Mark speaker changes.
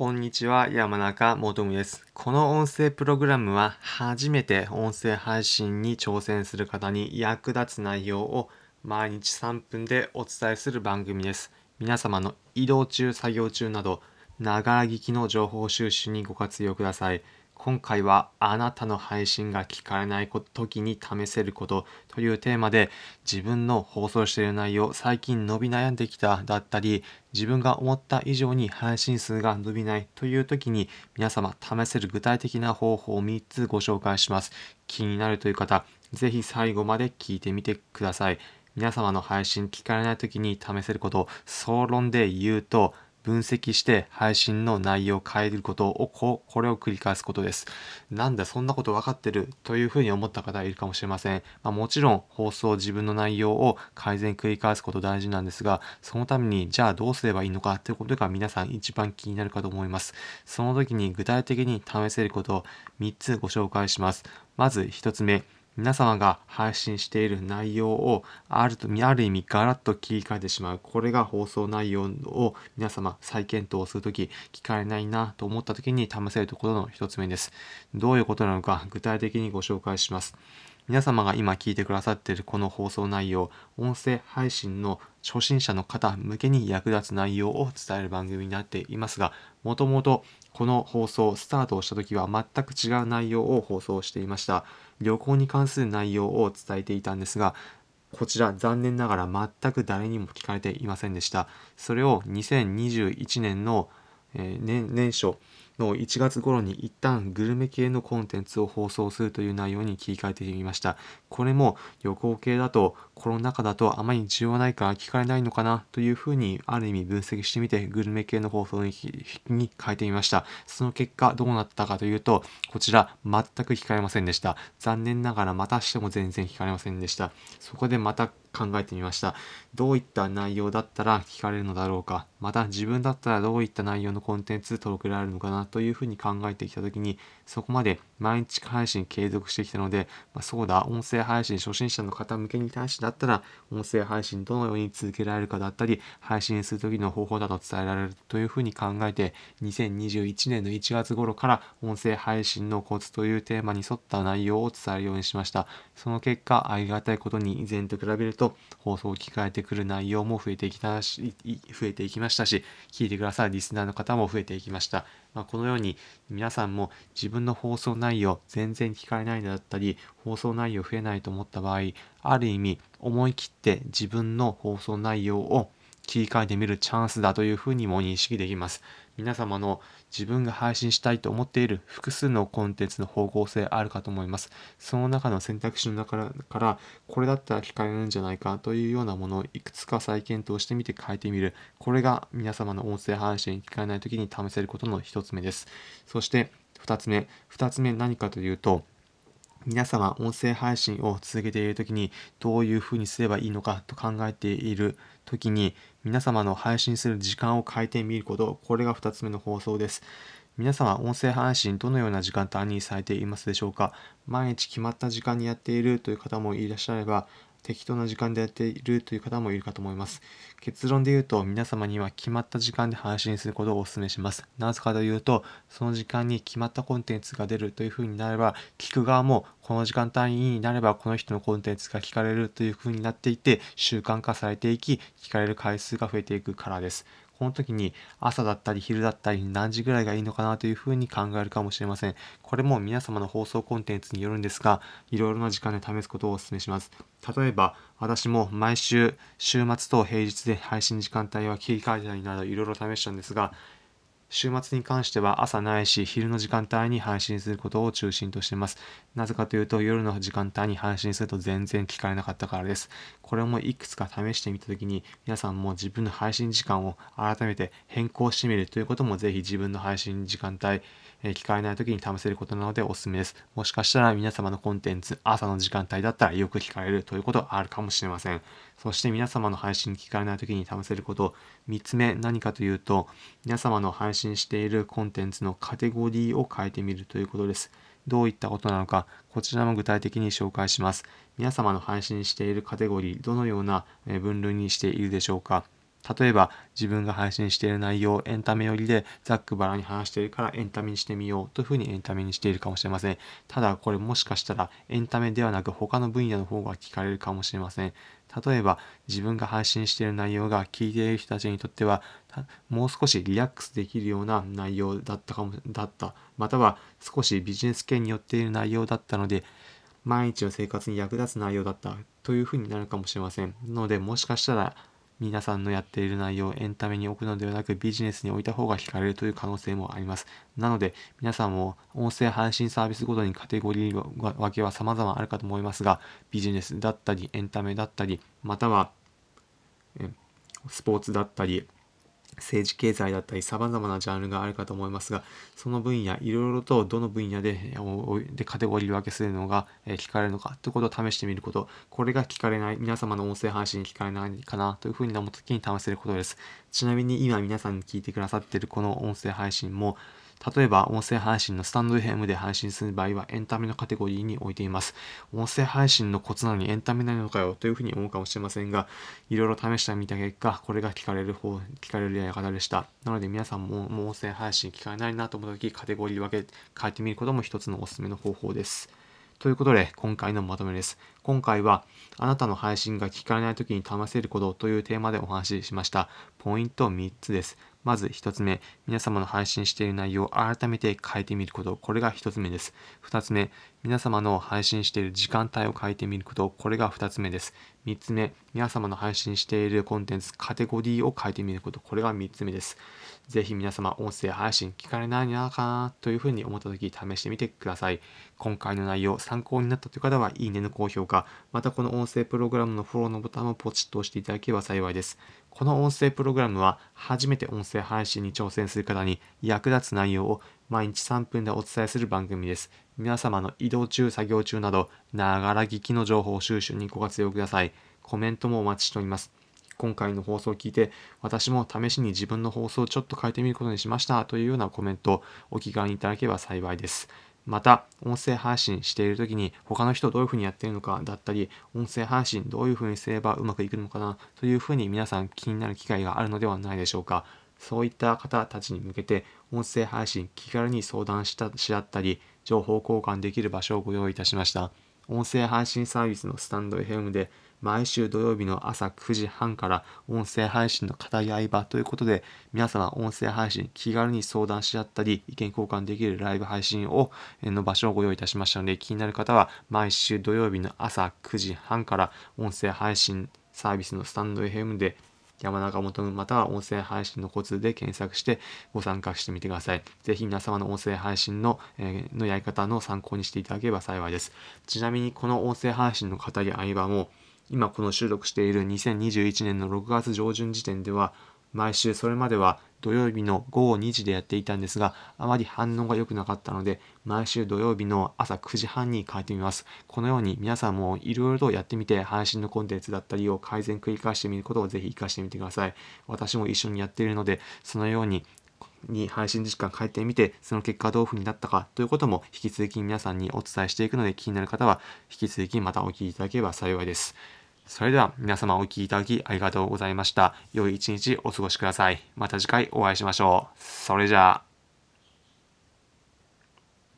Speaker 1: こんにちは、山中もとむです。この音声プログラムは初めて音声配信に挑戦する方に役立つ内容を毎日3分でお伝えする番組です。皆様の移動中、作業中など、ながら聞きの情報収集にご活用ください。今回はあなたの配信が聞かれない時に試せることというテーマで自分の放送している内容最近伸び悩んできただったり自分が思った以上に配信数が伸びないという時に皆様試せる具体的な方法を3つご紹介します。気になるという方ぜひ最後まで聞いてみてください。皆様の配信聞かれない時に試せること総論で言うと分析して配信の内容を変えることをここれを繰り返すことです。なんだそんなこと分かってるというふうに思った方いるかもしれません。まあ、もちろん放送自分の内容を改善繰り返すこと大事なんですがそのためにじゃあどうすればいいのかということが皆さん一番気になるかと思います。その時に具体的に試せることを3つご紹介します。まず1つ目皆様が配信している内容をあるとある意味ガラッと切り替えてしまう。これが放送内容を皆様再検討するとき聞かれないなと思ったときに試せるところの一つ目です。どういうことなのか具体的にご紹介します。皆様が今聞いてくださっているこの放送内容音声配信の初心者の方向けに役立つ内容を伝える番組になっていますがもともとこの放送スタートをした時は全く違う内容を放送していました。旅行に関する内容を伝えていたんですがこちら残念ながら全く誰にも聞かれていませんでした。それを2021年の、えー、年年初の1月頃に一旦グルメ系のコンテンツを放送するという内容に切り替えてみました。これも旅行系だとコロナ禍だとあまり需要ないから聞かれないのかなというふうにある意味分析してみてグルメ系の放送にに変えてみました。その結果どうなったかというとこちら全く聞かれませんでした。残念ながらまたしても全然聞かれませんでした。そこでまた考えてみました。どういった内容だったら聞かれるのだろうか。また自分だったらどういった内容のコンテンツ届けられるのかなというふうに考えてきた時にそこまで毎日配信継続してきたので、まあ、そうだ、音声配信初心者の方向けに対してだったら音声配信どのように続けられるかだったり配信する時の方法だと伝えられるというふうに考えて2021年の1月頃から音声配信のコツというテーマに沿った内容を伝えるようにしました。その結果、ありがたいことに以前と比べるとと放送を聞かれてくる内容も増えてきたし、増えていきましたし、聞いてくださるリスナーの方も増えていきました。まあ、このように皆さんも自分の放送内容全然聞かれないのだったり放送内容増えないと思った場合ある意味思い切って自分の放送内容を切り替えてみるチャンスだというふうにも認識できます。皆様の自分が配信したいと思っている複数のコンテンツの方向性あるかと思います。その中の選択肢の中からこれだったら聞かれるんじゃないかというようなものをいくつか再検討してみて変えてみる。これが皆様の音声配信に聞かれない時に試せることの一つ目です。そして2つ目。2つ目何かというと皆様、音声配信を続けているときにどういうふうにすればいいのかと考えているときに皆様の配信する時間を変えてみること、これが2つ目の放送です。皆様、音声配信どのような時間帯にされていますでしょうか毎日決まった時間にやっているという方もいらっしゃれば、適当な時間でやっているという方もいるかと思います。結論で言うと皆様には決まった時間で配信することをお勧めします。なぜかというと、その時間に決まったコンテンツが出るというふうになれば、聞く側もこの時間帯になればこの人のコンテンツが聞かれるというふうになっていて、習慣化されていき、聞かれる回数が増えていくからです。この時に朝だったり昼だったり何時ぐらいがいいのかなというふうに考えるかもしれません。これも皆様の放送コンテンツによるんですが、いろいろな時間で試すことをお勧めします。例えば、私も毎週、週末と平日で配信時間帯は切り替えたりなどいろいろ試したんですが、週末に関しては朝ないし昼の時間帯に配信することを中心としています。なぜかというと夜の時間帯に配信すると全然聞かれなかったからです。これもいくつか試してみたときに皆さんも自分の配信時間を改めて変更してみるということもぜひ自分の配信時間帯え聞かれない時に試せることなのでおすすめです。もしかしたら皆様のコンテンツ、朝の時間帯だったらよく聞かれるということはあるかもしれません。そして皆様の配信聞かれない時に試せること、3つ目何かというと、皆様の配信しているコンテンツのカテゴリーを変えてみるということです。どういったことなのか、こちらも具体的に紹介します。皆様の配信しているカテゴリー、どのような分類にしているでしょうか。例えば自分が配信している内容をエンタメ寄りでざっくばらに話しているからエンタメにしてみようというふうにエンタメにしているかもしれません。ただこれもしかしたらエンタメではなく他の分野の方が聞かれるかもしれません。例えば自分が配信している内容が聞いている人たちにとってはもう少しリラックスできるような内容だったかもだったまたは少しビジネス系によっている内容だったので毎日の生活に役立つ内容だったというふうになるかもしれませんのでもしかしたら皆さんのやっている内容をエンタメに置くのではなくビジネスに置いた方が惹かれるという可能性もあります。なので皆さんも音声配信サービスごとにカテゴリー分けは様々あるかと思いますがビジネスだったりエンタメだったりまたはスポーツだったり政治経済だったりさまざまなジャンルがあるかと思いますがその分野いろいろとどの分野ででカテゴリー分けするのが聞かれるのかということを試してみること。これが聞かれない皆様の音声配信に聞かれないかなというふうに思った時に試せることです。ちなみに今皆さんに聞いてくださっているこの音声配信も例えば、音声配信のスタンド FM で配信する場合はエンタメのカテゴリーに置いています。音声配信のコツなのにエンタメなのかよというふうに思うかもしれませんが、いろいろ試してみた結果、これが聞かれる方、聞かれるやり方でした。なので皆さんももう音声配信聞かれないなと思った時、カテゴリー分け変えてみることも一つのおすすめの方法です。ということで、今回のまとめです。今回は、あなたの配信が聞かれない時に試せることというテーマでお話ししました。ポイント3つです。まず1つ目、皆様の配信している内容を改めて変えてみること。これが1つ目です。2つ目、皆様の配信している時間帯を変えてみること。これが2つ目です。3つ目、皆様の配信しているコンテンツ、カテゴリーを変えてみること。これが3つ目です。ぜひ皆様、音声配信聞かれないなかなというふうに思った時、試してみてください。今回の内容、参考になったという方は、いいねの高評価、またこの音声プログラムのフォローのボタンをポチッと押していただければ幸いです。この音声プログラムは初めて音声配信に挑戦する方に役立つ内容を毎日3分でお伝えする番組です。皆様の移動中、作業中など、ながら聞きの情報収集にご活用ください。コメントもお待ちしております。今回の放送を聞いて、私も試しに自分の放送をちょっと変えてみることにしましたというようなコメントをお気軽にいただければ幸いです。また、音声配信している時に他の人どういうふうにやっているのかだったり、音声配信どういうふうにすればうまくいくのかなというふうに皆さん気になる機会があるのではないでしょうか。そういった方たちに向けて、音声配信気軽に相談したし合ったり、情報交換できる場所をご用意いたしました。音声配信サービスのスタンド FM で毎週土曜日の朝9時半から音声配信の語り合い場ということで皆様音声配信気軽に相談し合ったり意見交換できるライブ配信をの場所をご用意いたしましたので気になる方は毎週土曜日の朝9時半から音声配信サービスのスタンド FM で山中元または音声配信のコツで検索してご参加してみてください。ぜひ皆様の音声配信の,、えー、のやり方の参考にしていただければ幸いです。ちなみにこの音声配信の語り合い場も今この収録している2021年の6月上旬時点では毎週それまでは土曜日の午後2時でやっていたんですがあまり反応が良くなかったので毎週土曜日の朝9時半に変えてみますこのように皆さんもいろいろとやってみて配信のコンテンツだったりを改善繰り返してみることをぜひ活かしてみてください私も一緒にやっているのでそのようにに配信時間変えてみて、その結果どういう風になったかということも引き続き皆さんにお伝えしていくので気になる方は引き続きまたお聞きいただければ幸いです。それでは皆様お聴きいただきありがとうございました。良い一日お過ごしください。また次回お会いしましょう。それじゃあ。